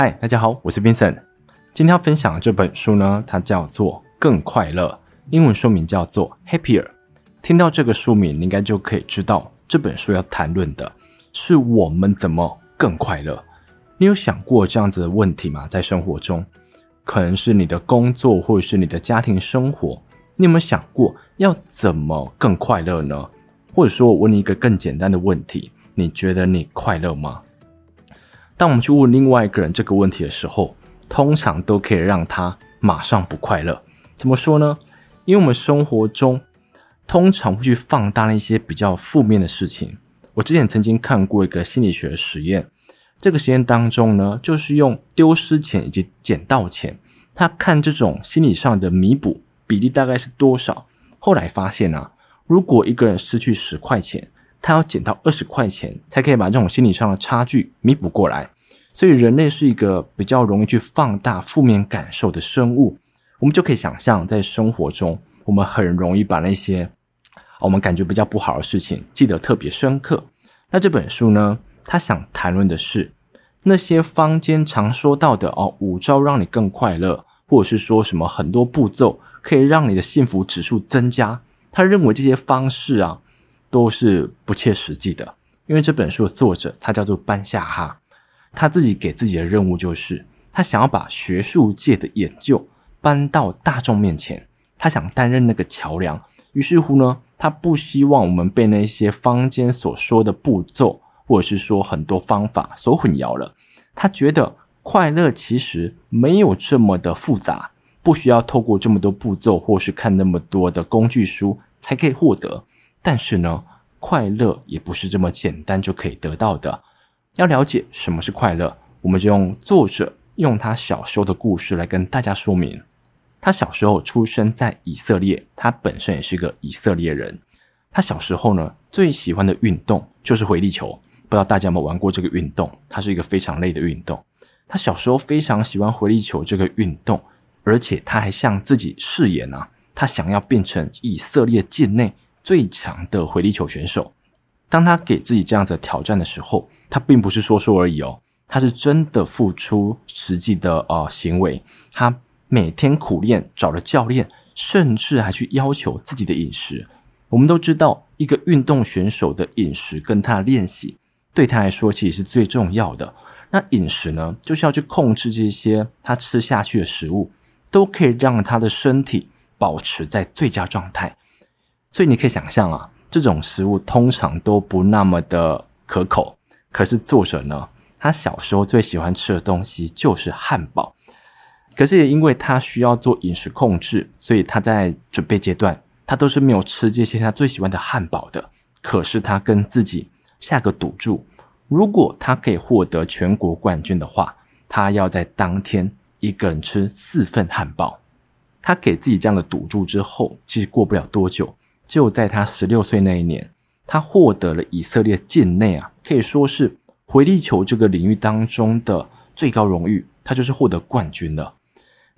嗨，大家好，我是 Vincent。今天要分享的这本书呢，它叫做《更快乐》，英文书名叫做《Happier》。听到这个书名，你应该就可以知道这本书要谈论的是我们怎么更快乐。你有想过这样子的问题吗？在生活中，可能是你的工作，或者是你的家庭生活，你有没有想过要怎么更快乐呢？或者说，我问你一个更简单的问题：你觉得你快乐吗？当我们去问另外一个人这个问题的时候，通常都可以让他马上不快乐。怎么说呢？因为我们生活中通常会去放大那些比较负面的事情。我之前曾经看过一个心理学实验，这个实验当中呢，就是用丢失钱以及捡到钱，他看这种心理上的弥补比例大概是多少。后来发现啊，如果一个人失去十块钱，他要捡到二十块钱，才可以把这种心理上的差距弥补过来。所以，人类是一个比较容易去放大负面感受的生物。我们就可以想象，在生活中，我们很容易把那些我们感觉比较不好的事情记得特别深刻。那这本书呢，他想谈论的是那些坊间常说到的哦，五招让你更快乐，或者是说什么很多步骤可以让你的幸福指数增加。他认为这些方式啊。都是不切实际的，因为这本书的作者他叫做班夏哈，他自己给自己的任务就是，他想要把学术界的研究搬到大众面前，他想担任那个桥梁。于是乎呢，他不希望我们被那些坊间所说的步骤，或者是说很多方法所混淆了。他觉得快乐其实没有这么的复杂，不需要透过这么多步骤，或是看那么多的工具书才可以获得。但是呢，快乐也不是这么简单就可以得到的。要了解什么是快乐，我们就用作者用他小时候的故事来跟大家说明。他小时候出生在以色列，他本身也是个以色列人。他小时候呢，最喜欢的运动就是回力球。不知道大家有没有玩过这个运动？它是一个非常累的运动。他小时候非常喜欢回力球这个运动，而且他还向自己誓言啊，他想要变成以色列境内。最强的回力球选手，当他给自己这样子挑战的时候，他并不是说说而已哦，他是真的付出实际的呃行为。他每天苦练，找了教练，甚至还去要求自己的饮食。我们都知道，一个运动选手的饮食跟他的练习，对他来说其实是最重要的。那饮食呢，就是要去控制这些他吃下去的食物，都可以让他的身体保持在最佳状态。所以你可以想象啊，这种食物通常都不那么的可口。可是作者呢，他小时候最喜欢吃的东西就是汉堡。可是也因为他需要做饮食控制，所以他在准备阶段，他都是没有吃这些他最喜欢的汉堡的。可是他跟自己下个赌注，如果他可以获得全国冠军的话，他要在当天一个人吃四份汉堡。他给自己这样的赌注之后，其实过不了多久。就在他十六岁那一年，他获得了以色列境内啊，可以说是回力球这个领域当中的最高荣誉，他就是获得冠军了。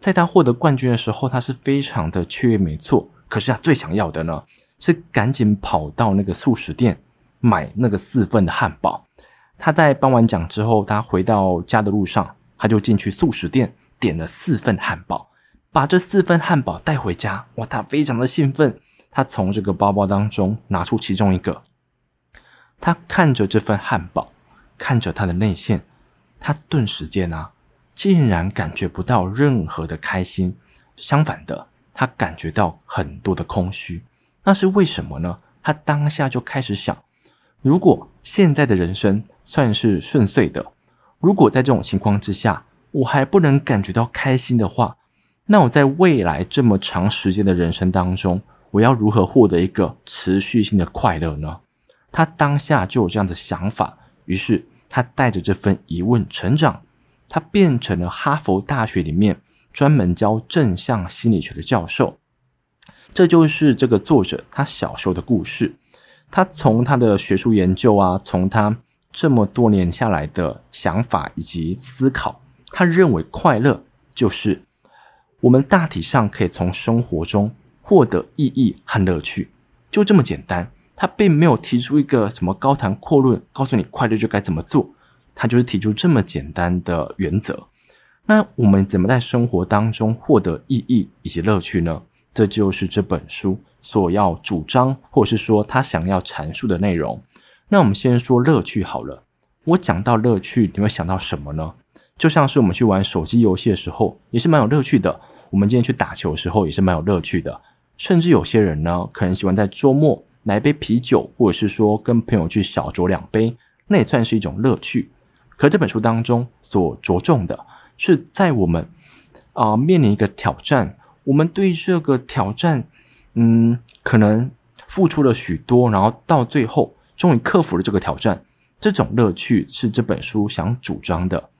在他获得冠军的时候，他是非常的雀跃，没错。可是他最想要的呢，是赶紧跑到那个速食店买那个四份的汉堡。他在颁完奖之后，他回到家的路上，他就进去速食店点了四份汉堡，把这四份汉堡带回家。哇，他非常的兴奋。他从这个包包当中拿出其中一个，他看着这份汉堡，看着他的内馅，他顿时间啊，竟然感觉不到任何的开心，相反的，他感觉到很多的空虚。那是为什么呢？他当下就开始想：如果现在的人生算是顺遂的，如果在这种情况之下，我还不能感觉到开心的话，那我在未来这么长时间的人生当中，我要如何获得一个持续性的快乐呢？他当下就有这样的想法，于是他带着这份疑问成长，他变成了哈佛大学里面专门教正向心理学的教授。这就是这个作者他小时候的故事。他从他的学术研究啊，从他这么多年下来的想法以及思考，他认为快乐就是我们大体上可以从生活中。获得意义和乐趣，就这么简单。他并没有提出一个什么高谈阔论，告诉你快乐就该怎么做。他就是提出这么简单的原则。那我们怎么在生活当中获得意义以及乐趣呢？这就是这本书所要主张，或者是说他想要阐述的内容。那我们先说乐趣好了。我讲到乐趣，你会想到什么呢？就像是我们去玩手机游戏的时候，也是蛮有乐趣的。我们今天去打球的时候，也是蛮有乐趣的。甚至有些人呢，可能喜欢在周末来一杯啤酒，或者是说跟朋友去小酌两杯，那也算是一种乐趣。可这本书当中所着重的是，在我们啊、面临一个挑战，我们对这个挑战，嗯，可能付出了许多，然后到最后终于克服了这个挑战。这种乐趣是这本书想主张的。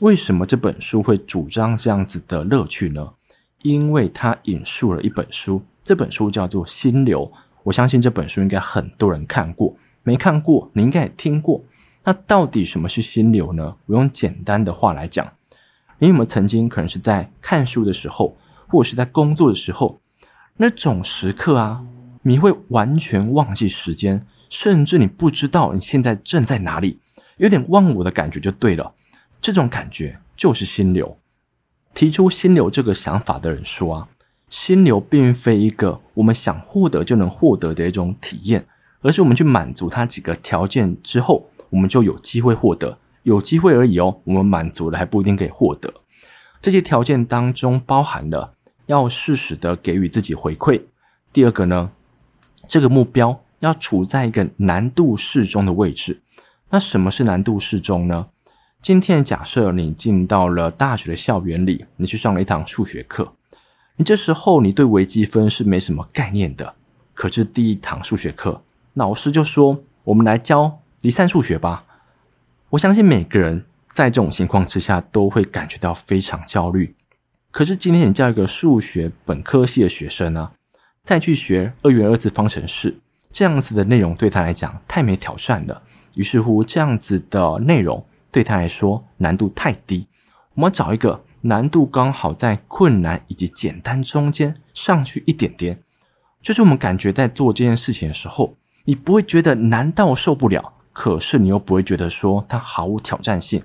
为什么这本书会主张这样子的乐趣呢？因为他引述了一本书，这本书叫做《心流》。我相信这本书应该很多人看过，没看过你应该也听过。那到底什么是心流呢？我用简单的话来讲，你有没有曾经可能是在看书的时候，或者是在工作的时候，那种时刻啊，你会完全忘记时间。甚至你不知道你现在正在哪里，有点忘我的感觉就对了。这种感觉就是心流。提出心流这个想法的人说啊，心流并非一个我们想获得就能获得的一种体验，而是我们去满足它几个条件之后，我们就有机会获得。有机会而已哦，我们满足了还不一定可以获得。这些条件当中包含了要适时的给予自己回馈。第二个呢，这个目标。要处在一个难度适中的位置。那什么是难度适中呢？今天假设你进到了大学的校园里，你去上了一堂数学课，你这时候你对微积分是没什么概念的。可是第一堂数学课，老师就说：“我们来教离散数学吧。”我相信每个人在这种情况之下都会感觉到非常焦虑。可是今天你叫一个数学本科系的学生呢，再去学二元二次方程式。这样子的内容对他来讲太没挑战了，于是乎这样子的内容对他来说难度太低。我们找一个难度刚好在困难以及简单中间上去一点点，就是我们感觉在做这件事情的时候，你不会觉得难到受不了，可是你又不会觉得说它毫无挑战性。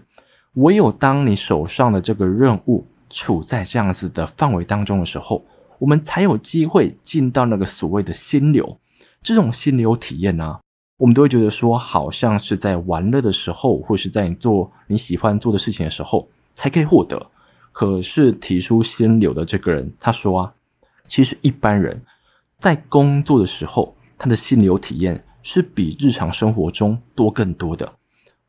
唯有当你手上的这个任务处在这样子的范围当中的时候，我们才有机会进到那个所谓的心流。这种心流体验呢、我们都会觉得说，好像是在玩乐的时候，或是在你做你喜欢做的事情的时候才可以获得。可是提出心流的这个人，他说啊，其实一般人在工作的时候，他的心流体验是比日常生活中多更多的。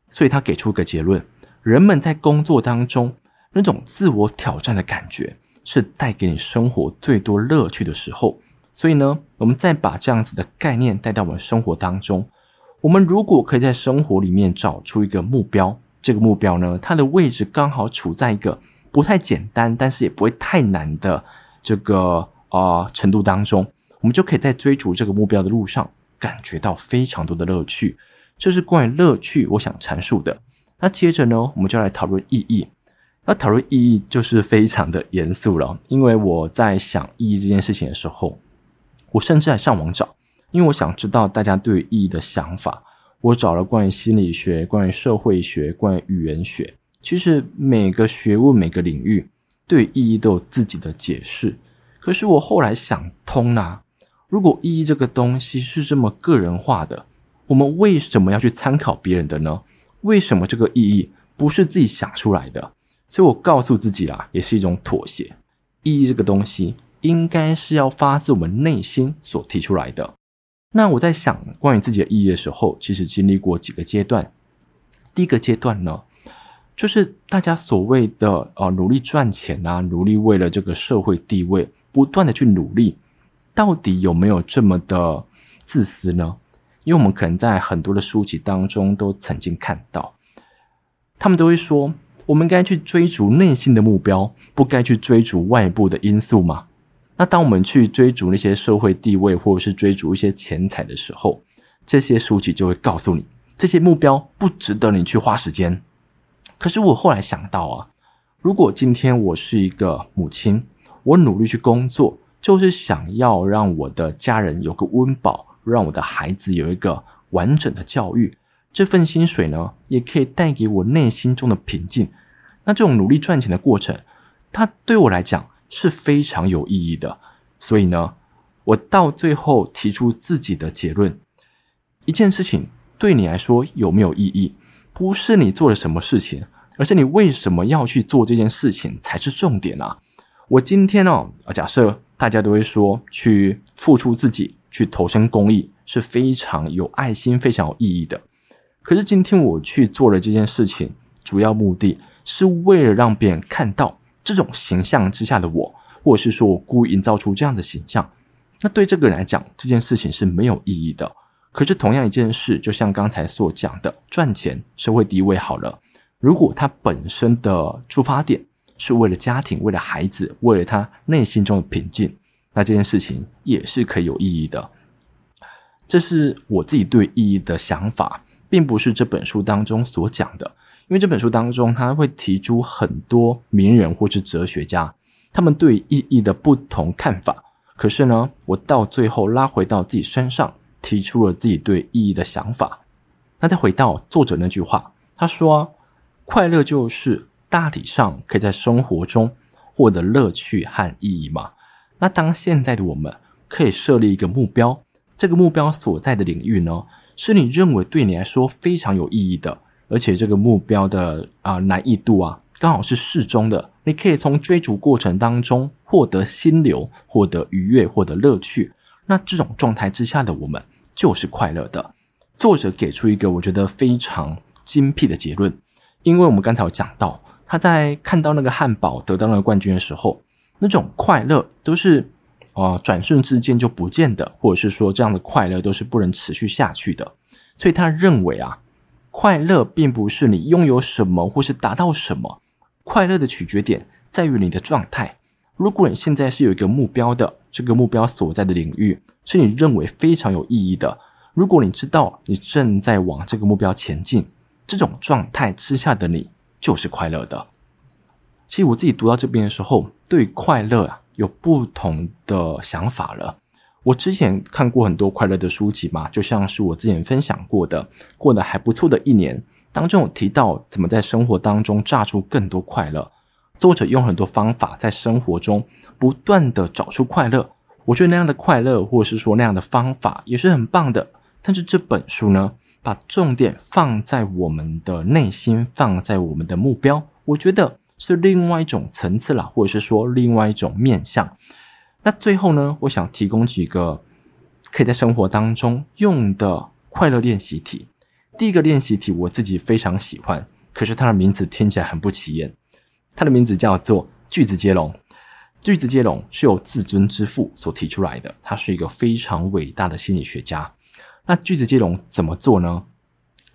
所以他给出一个结论：人们在工作当中那种自我挑战的感觉，是带给你生活最多乐趣的时候。所以呢，我们再把这样子的概念带到我们生活当中。我们如果可以在生活里面找出一个目标，这个目标呢，它的位置刚好处在一个不太简单，但是也不会太难的这个啊、程度当中，我们就可以在追逐这个目标的路上感觉到非常多的乐趣。这是关于乐趣，我想阐述的。那接着呢，我们就来讨论意义。那讨论意义就是非常的严肃了，因为我在想意义这件事情的时候。我甚至还上网找，因为我想知道大家对于意义的想法。我找了关于心理学、关于社会学、关于语言学。其实每个学问、每个领域对意义都有自己的解释。可是我后来想通了，如果意义这个东西是这么个人化的，我们为什么要去参考别人的呢？为什么这个意义不是自己想出来的？所以我告诉自己啦，也是一种妥协。意义这个东西。应该是要发自我们内心所提出来的。那我在想关于自己的意义的时候，其实经历过几个阶段。第一个阶段呢，就是大家所谓的呃努力赚钱啊，努力为了这个社会地位，不断的去努力，到底有没有这么的自私呢？因为我们可能在很多的书籍当中都曾经看到，他们都会说，我们该去追逐内心的目标，不该去追逐外部的因素吗？那当我们去追逐那些社会地位，或者是追逐一些钱财的时候，这些书籍就会告诉你，这些目标不值得你去花时间。可是我后来想到啊，如果今天我是一个母亲，我努力去工作，就是想要让我的家人有个温饱，让我的孩子有一个完整的教育，这份薪水呢，也可以带给我内心中的平静。那这种努力赚钱的过程，它对我来讲是非常有意义的。所以呢，我到最后提出自己的结论：一件事情对你来说有没有意义，不是你做了什么事情，而是你为什么要去做这件事情才是重点啊！我今天哦，假设大家都会说，去付出自己，去投身公益是非常有爱心、非常有意义的。可是今天我去做了这件事情，主要目的是为了让别人看到这种形象之下的我，或者是说我故意营造出这样的形象。那对这个人来讲，这件事情是没有意义的。可是同样一件事，就像刚才所讲的，赚钱、社会地位好了，如果他本身的出发点是为了家庭、为了孩子、为了他内心中的平静，那这件事情也是可以有意义的。这是我自己对意义的想法，并不是这本书当中所讲的。因为这本书当中，他会提出很多名人或是哲学家，他们对意义的不同看法。可是呢，我到最后拉回到自己身上，提出了自己对意义的想法。那再回到作者那句话，他说：“快乐就是大体上可以在生活中获得乐趣和意义嘛。”那当现在的我们可以设立一个目标，这个目标所在的领域呢，是你认为对你来说非常有意义的。而且这个目标的啊、难易度啊，刚好是适中的。你可以从追逐过程当中获得心流，获得愉悦，获得乐趣。那这种状态之下的我们就是快乐的。作者给出一个我觉得非常精辟的结论，因为我们刚才有讲到，他在看到那个汉堡得到那个冠军的时候，那种快乐都是啊、转瞬之间就不见的，或者是说这样的快乐都是不能持续下去的。所以他认为啊。快乐并不是你拥有什么或是达到什么，快乐的取决点在于你的状态。如果你现在是有一个目标的，这个目标所在的领域是你认为非常有意义的，如果你知道你正在往这个目标前进，这种状态之下的你就是快乐的。其实我自己读到这边的时候，对快乐啊有不同的想法了。我之前看过很多快乐的书籍嘛，就像是我之前分享过的，过得还不错的一年当中，有提到怎么在生活当中榨出更多快乐。作者用很多方法在生活中不断的找出快乐，我觉得那样的快乐，或者是说那样的方法也是很棒的。但是这本书呢，把重点放在我们的内心，放在我们的目标，我觉得是另外一种层次啦，或者是说另外一种面向。那最后呢，我想提供几个可以在生活当中用的快乐练习题。第一个练习题我自己非常喜欢，可是它的名字听起来很不起眼。它的名字叫做句子接龙。句子接龙是由自尊之父所提出来的，他是一个非常伟大的心理学家。那句子接龙怎么做呢？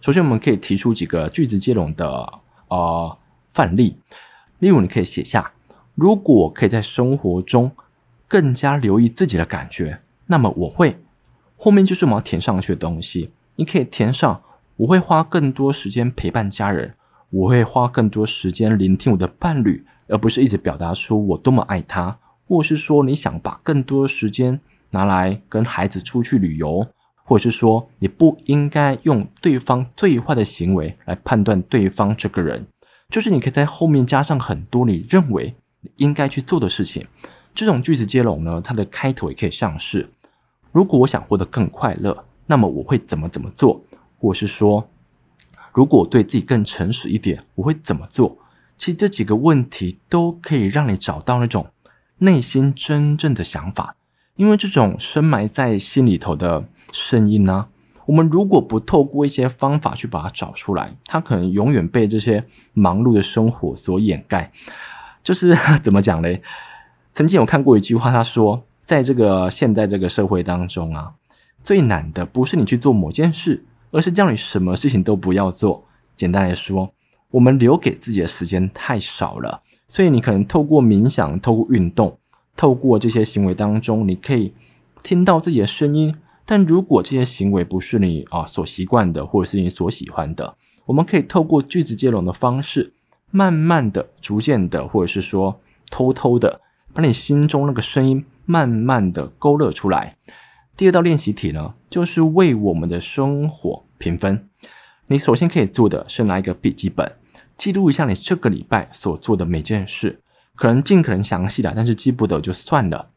首先，我们可以提出几个句子接龙的呃范例。例如，你可以写下：如果可以在生活中。更加留意自己的感觉，那么我会后面就是我们要填上去的东西。你可以填上，我会花更多时间陪伴家人，我会花更多时间聆听我的伴侣，而不是一直表达出我多么爱他，或是说你想把更多时间拿来跟孩子出去旅游，或者是说你不应该用对方最坏的行为来判断对方这个人，就是你可以在后面加上很多你认为你应该去做的事情。这种句子接龙呢，它的开头也可以像是：如果我想活得更快乐，那么我会怎么怎么做？或是说，如果对自己更诚实一点，我会怎么做？其实这几个问题都可以让你找到那种内心真正的想法，因为这种深埋在心里头的声音呢，我们如果不透过一些方法去把它找出来，它可能永远被这些忙碌的生活所掩盖。就是 怎么讲嘞？曾经有看过一句话，他说：“在这个现在这个社会当中啊，最难的不是你去做某件事，而是叫你什么事情都不要做。简单来说，我们留给自己的时间太少了，所以你可能透过冥想、透过运动、透过这些行为当中，你可以听到自己的声音。但如果这些行为不是你啊所习惯的，或者是你所喜欢的，我们可以透过句子接龙的方式，慢慢的、逐渐的，或者是说偷偷的。”把你心中那个声音慢慢的勾勒出来。第二道练习题呢，就是为我们的生活评分。你首先可以做的是拿一个笔记本，记录一下你这个礼拜所做的每件事，可能尽可能详细的，但是记不得就算了。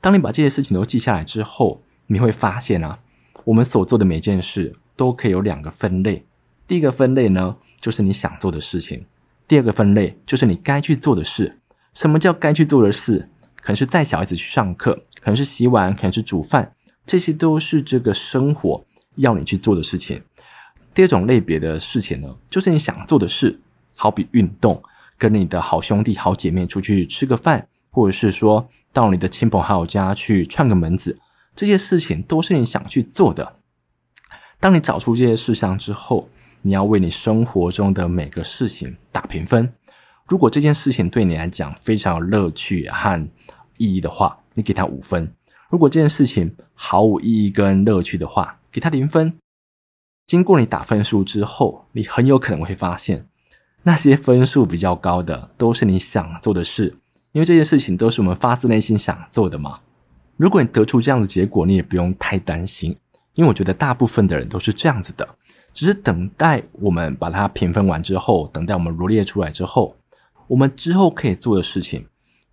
当你把这些事情都记下来之后，你会发现啊，我们所做的每件事都可以有两个分类。第一个分类呢，就是你想做的事情；第二个分类就是你该去做的事。什么叫该去做的事？可能是带小孩子去上课，可能是洗碗，可能是煮饭，这些都是这个生活要你去做的事情。第二种类别的事情呢，就是你想做的事，好比运动，跟你的好兄弟、好姐妹出去吃个饭，或者是说到你的亲朋好友家去串个门子，这些事情都是你想去做的。当你找出这些事项之后，你要为你生活中的每个事情打评分。如果这件事情对你来讲非常有乐趣和意义的话，你给他五分；如果这件事情毫无意义跟乐趣的话，给他零分。经过你打分数之后，你很有可能会发现，那些分数比较高的都是你想做的事，因为这些事情都是我们发自内心想做的嘛。如果你得出这样的结果，你也不用太担心，因为我觉得大部分的人都是这样子的，只是等待我们把它评分完之后，等待我们罗列出来之后，我们之后可以做的事情，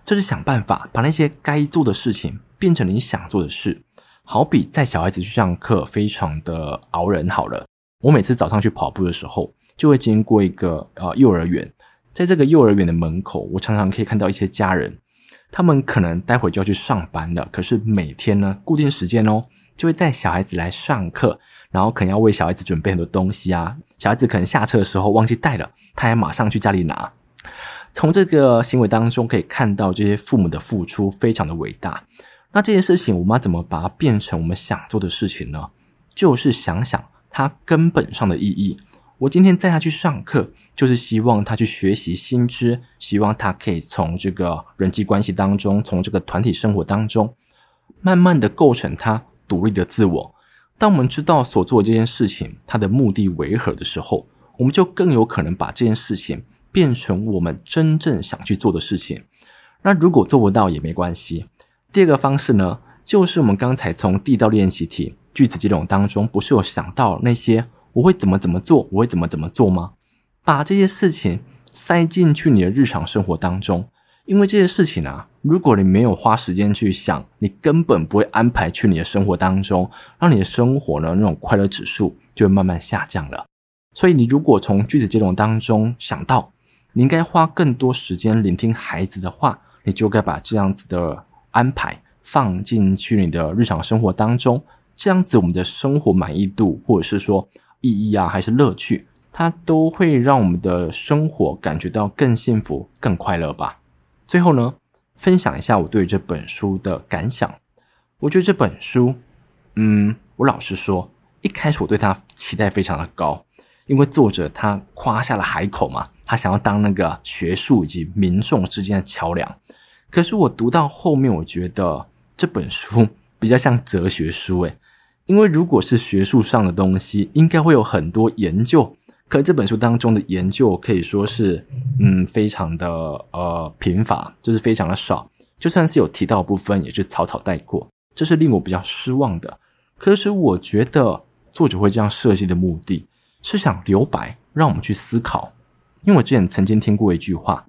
就是想办法把那些该做的事情变成你想做的事。好比带小孩子去上课，非常的熬人。好了，我每次早上去跑步的时候，就会经过一个呃幼儿园，在这个幼儿园的门口，我常常可以看到一些家人，他们可能待会就要去上班了，可是每天呢，固定时间哦，就会带小孩子来上课，然后可能要为小孩子准备很多东西啊，小孩子可能下车的时候忘记带了，他还马上去家里拿。从这个行为当中可以看到，这些父母的付出非常的伟大。那这件事情，我们要怎么把它变成我们想做的事情呢？就是想想它根本上的意义。我今天带他去上课，就是希望他去学习新知，希望他可以从这个人际关系当中，从这个团体生活当中，慢慢的构成他独立的自我。当我们知道所做这件事情它的目的为何的时候，我们就更有可能把这件事情变成我们真正想去做的事情。那如果做不到也没关系。第二个方式呢，就是我们刚才从地道练习题句子接龙当中，不是有想到那些我会怎么怎么做，我会怎么怎么做吗？把这些事情塞进去你的日常生活当中，因为这些事情啊，如果你没有花时间去想，你根本不会安排去你的生活当中，让你的生活呢，那种快乐指数就会慢慢下降了。所以你如果从句子接龙当中想到，你应该花更多时间聆听孩子的话，你就该把这样子的。安排放进去你的日常生活当中，这样子我们的生活满意度，或者是说意义啊，还是乐趣，它都会让我们的生活感觉到更幸福、更快乐吧。最后呢，分享一下我对这本书的感想。我觉得这本书，嗯，我老实说，一开始我对它期待非常的高，因为作者他夸下了海口嘛，他想要当那个学术以及民众之间的桥梁。可是我读到后面，我觉得这本书比较像哲学书诶，因为如果是学术上的东西，应该会有很多研究，可这本书当中的研究可以说是，嗯，非常的呃贫乏，就是非常的少，就算是有提到部分，也是草草带过，这是令我比较失望的。可是我觉得作者会这样设计的目的，是想留白，让我们去思考，因为我之前曾经听过一句话。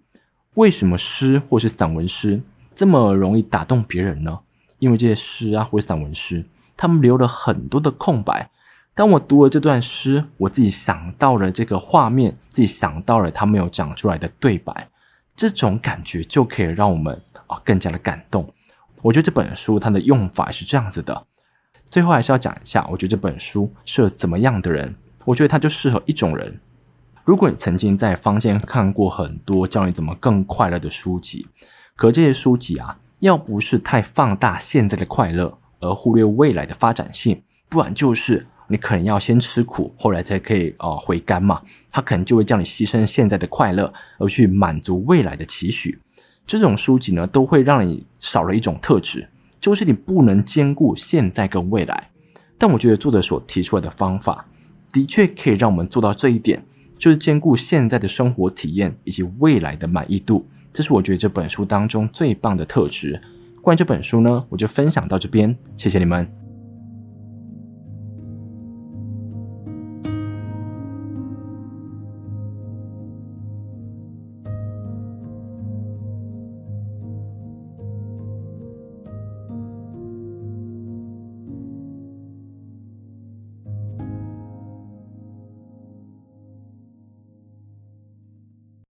为什么诗或是散文诗这么容易打动别人呢？因为这些诗啊，或是散文诗，他们留了很多的空白。当我读了这段诗，我自己想到了这个画面，自己想到了他没有讲出来的对白，这种感觉就可以让我们啊更加的感动。我觉得这本书它的用法是这样子的。最后还是要讲一下，我觉得这本书适合怎么样的人？我觉得它就适合一种人。如果你曾经在坊间看过很多教你怎么更快乐的书籍，可这些书籍啊，要不是太放大现在的快乐，而忽略未来的发展性，不然就是你可能要先吃苦，后来才可以呃回甘嘛。他可能就会叫你牺牲现在的快乐，而去满足未来的期许。这种书籍呢，都会让你少了一种特质，就是你不能兼顾现在跟未来。但我觉得作者所提出来的方法，的确可以让我们做到这一点。就是兼顾现在的生活体验以及未来的满意度，这是我觉得这本书当中最棒的特质。关于这本书呢，我就分享到这边，谢谢你们。